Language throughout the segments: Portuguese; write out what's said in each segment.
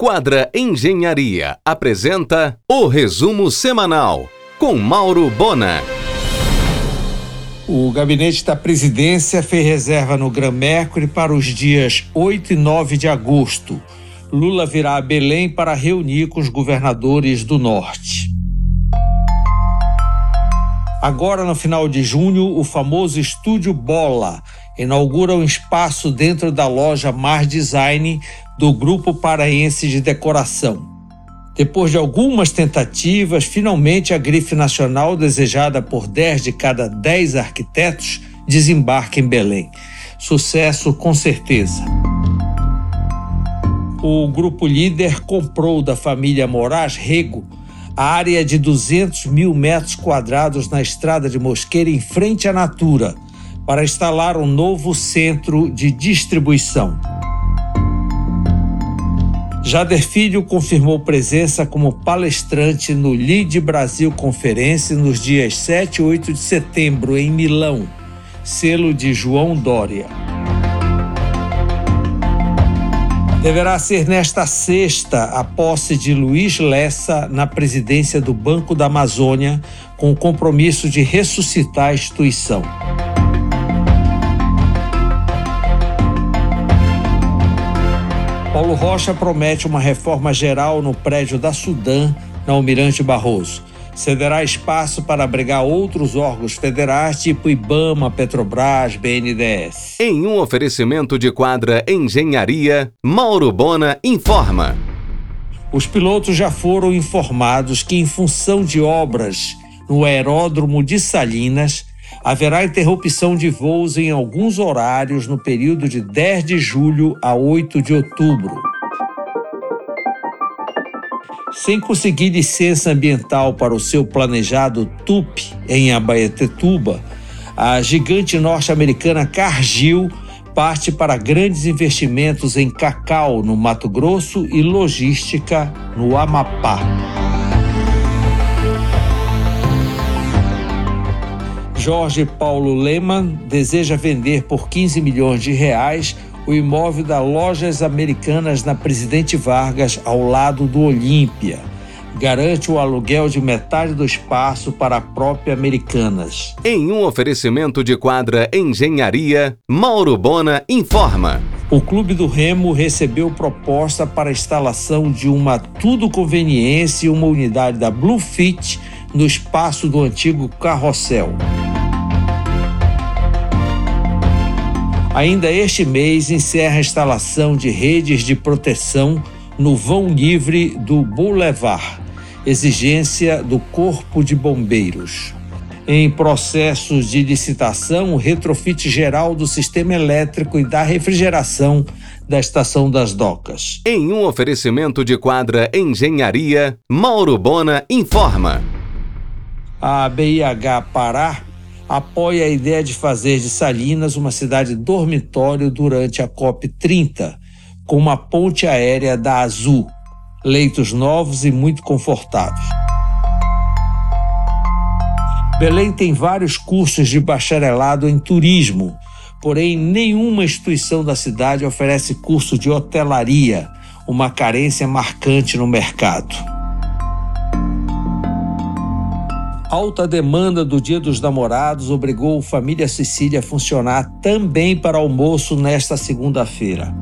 Quadra Engenharia apresenta o resumo semanal com Mauro Bona. O gabinete da presidência fez reserva no Gran Mercury para os dias 8 e 9 de agosto. Lula virá a Belém para reunir com os governadores do Norte. Agora, no final de junho, o famoso Estúdio Bola inaugura um espaço dentro da loja Mar Design do Grupo Paraense de Decoração. Depois de algumas tentativas, finalmente a grife nacional, desejada por 10 de cada 10 arquitetos, desembarca em Belém. Sucesso com certeza. O grupo líder comprou da família Moraes Rego a área de 200 mil metros quadrados na estrada de Mosqueira, em frente à Natura, para instalar um novo centro de distribuição. Jader Filho confirmou presença como palestrante no Lead Brasil Conferência nos dias 7 e 8 de setembro, em Milão, selo de João Dória. Deverá ser nesta sexta a posse de Luiz Lessa na presidência do Banco da Amazônia, com o compromisso de ressuscitar a instituição. Paulo Rocha promete uma reforma geral no prédio da Sudã, na Almirante Barroso. Cederá espaço para abrigar outros órgãos federais, tipo IBAMA, Petrobras, BNDES. Em um oferecimento de quadra Engenharia, Mauro Bona informa. Os pilotos já foram informados que, em função de obras no aeródromo de Salinas, haverá interrupção de voos em alguns horários no período de 10 de julho a 8 de outubro. Sem conseguir licença ambiental para o seu planejado TUP em Abaetetuba, a gigante norte-americana Cargill parte para grandes investimentos em cacau no Mato Grosso e logística no Amapá. Jorge Paulo Lehmann deseja vender por 15 milhões de reais o imóvel da Lojas Americanas na Presidente Vargas, ao lado do Olímpia. Garante o aluguel de metade do espaço para a própria Americanas. Em um oferecimento de quadra Engenharia, Mauro Bona informa. O Clube do Remo recebeu proposta para a instalação de uma tudo conveniência e uma unidade da Bluefit no espaço do antigo carrossel. Ainda este mês encerra a instalação de redes de proteção no vão livre do Boulevard, exigência do Corpo de Bombeiros. Em processos de licitação, o retrofit geral do sistema elétrico e da refrigeração da Estação das Docas. Em um oferecimento de quadra Engenharia, Mauro Bona informa. A BIH Pará apoia a ideia de fazer de Salinas uma cidade dormitório durante a COP30, com uma ponte aérea da Azul, leitos novos e muito confortáveis. Belém tem vários cursos de bacharelado em turismo, porém nenhuma instituição da cidade oferece curso de hotelaria, uma carência marcante no mercado. Alta demanda do Dia dos Namorados obrigou família Cecília a funcionar também para almoço nesta segunda-feira.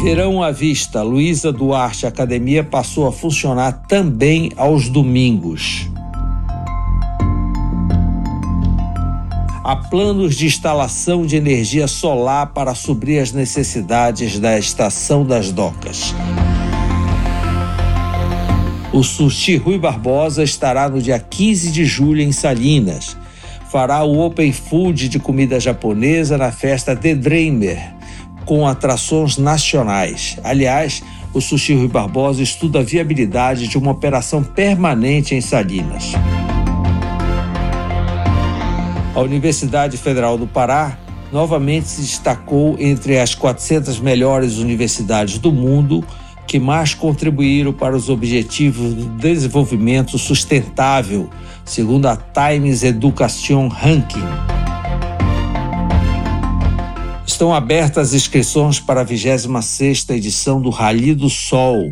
Verão à vista, Luísa Duarte Academia passou a funcionar também aos domingos. Há planos de instalação de energia solar para suprir as necessidades da Estação das Docas. O Sushi Rui Barbosa estará no dia 15 de julho em Salinas. Fará o Open Food de comida japonesa na festa The Dreamer, com atrações nacionais. Aliás, o Sushi Rui Barbosa estuda a viabilidade de uma operação permanente em Salinas. A Universidade Federal do Pará novamente se destacou entre as 400 melhores universidades do mundo que mais contribuíram para os objetivos do desenvolvimento sustentável, segundo a Times Education Ranking. Estão abertas as inscrições para a 26ª edição do Rally do Sol,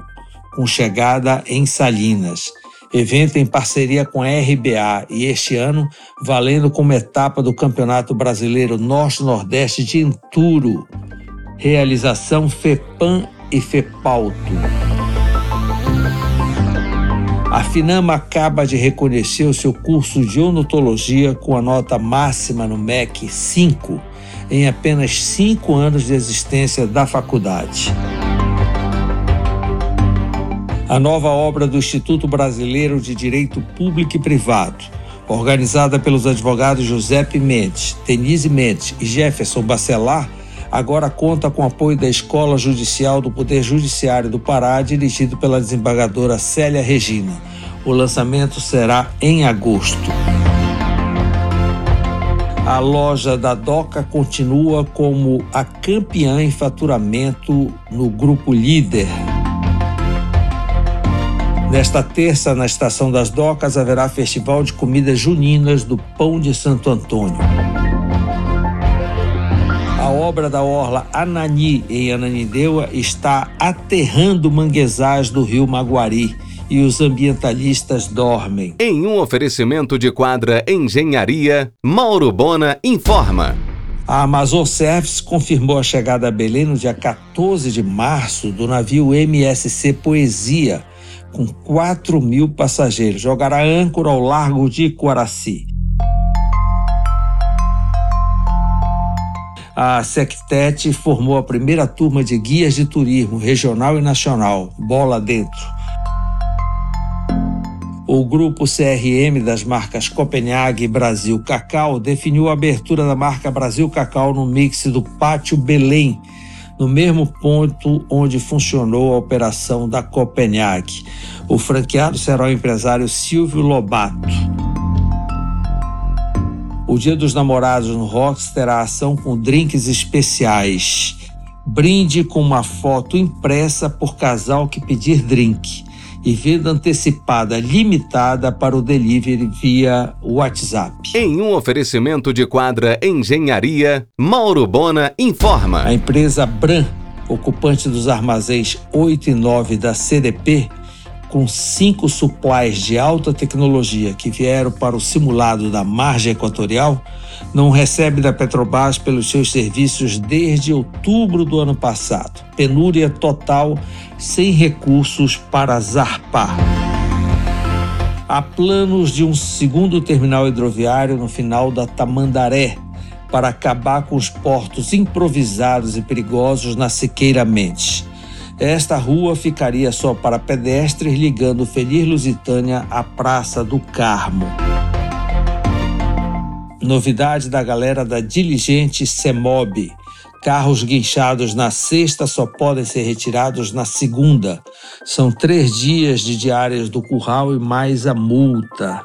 com chegada em Salinas. Evento em parceria com a RBA e este ano valendo como etapa do Campeonato Brasileiro Norte-Nordeste de Enturo. Realização FEPAM e FEPALTO. A Finama acaba de reconhecer o seu curso de odontologia com a nota máxima no MEC 5 em apenas cinco anos de existência da faculdade. A nova obra do Instituto Brasileiro de Direito Público e Privado, organizada pelos advogados Giuseppe Mendes, Denise Mendes e Jefferson Bacelar, agora conta com apoio da Escola Judicial do Poder Judiciário do Pará, dirigido pela desembargadora Célia Regina. O lançamento será em agosto. A loja da Doca continua como a campeã em faturamento no grupo líder. Nesta terça, na Estação das Docas, haverá festival de comidas juninas do Pão de Santo Antônio. A obra da orla Anani, em Ananindeua, está aterrando manguezais do rio Maguari e os ambientalistas dormem. Em um oferecimento de quadra Engenharia, Mauro Bona informa. A Amazon Service confirmou a chegada a Belém no dia 14 de março do navio MSC Poesia, com 4 mil passageiros. Jogará âncora ao largo de Coraci. A Sectet formou a primeira turma de guias de turismo regional e nacional, bola dentro o grupo CRM das marcas Copenhague e Brasil Cacau definiu a abertura da marca Brasil Cacau no mix do Pátio Belém, no mesmo ponto onde funcionou a operação da Copenhague. O franqueado será o empresário Silvio Lobato. O Dia dos Namorados no Rocks terá ação com drinks especiais. Brinde com uma foto impressa por casal que pedir drink e venda antecipada limitada para o delivery via WhatsApp. Em um oferecimento de quadra Engenharia, Mauro Bona informa. A empresa Bran, ocupante dos armazéns 8 e 9 da CDP, com cinco supplies de alta tecnologia que vieram para o simulado da margem equatorial, não recebe da Petrobras pelos seus serviços desde outubro do ano passado. Penúria total, sem recursos para zarpar. Há planos de um segundo terminal hidroviário no final da Tamandaré para acabar com os portos improvisados e perigosos na Siqueira Mendes. Esta rua ficaria só para pedestres ligando Feliz Lusitânia à Praça do Carmo. Novidade da galera da Diligente Semob. Carros guinchados na sexta só podem ser retirados na segunda. São três dias de diárias do curral e mais a multa.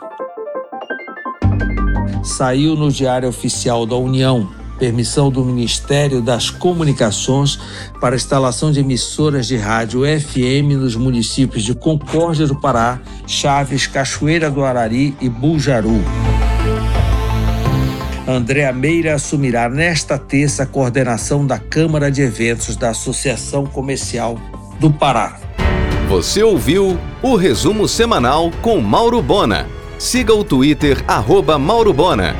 Saiu no Diário Oficial da União permissão do Ministério das Comunicações para instalação de emissoras de rádio FM nos municípios de Concórdia do Pará, Chaves, Cachoeira do Arari e Bujaru. Andréa Meira assumirá nesta terça a coordenação da Câmara de Eventos da Associação Comercial do Pará. Você ouviu o resumo semanal com Mauro Bona. Siga o Twitter, arroba Mauro Bona.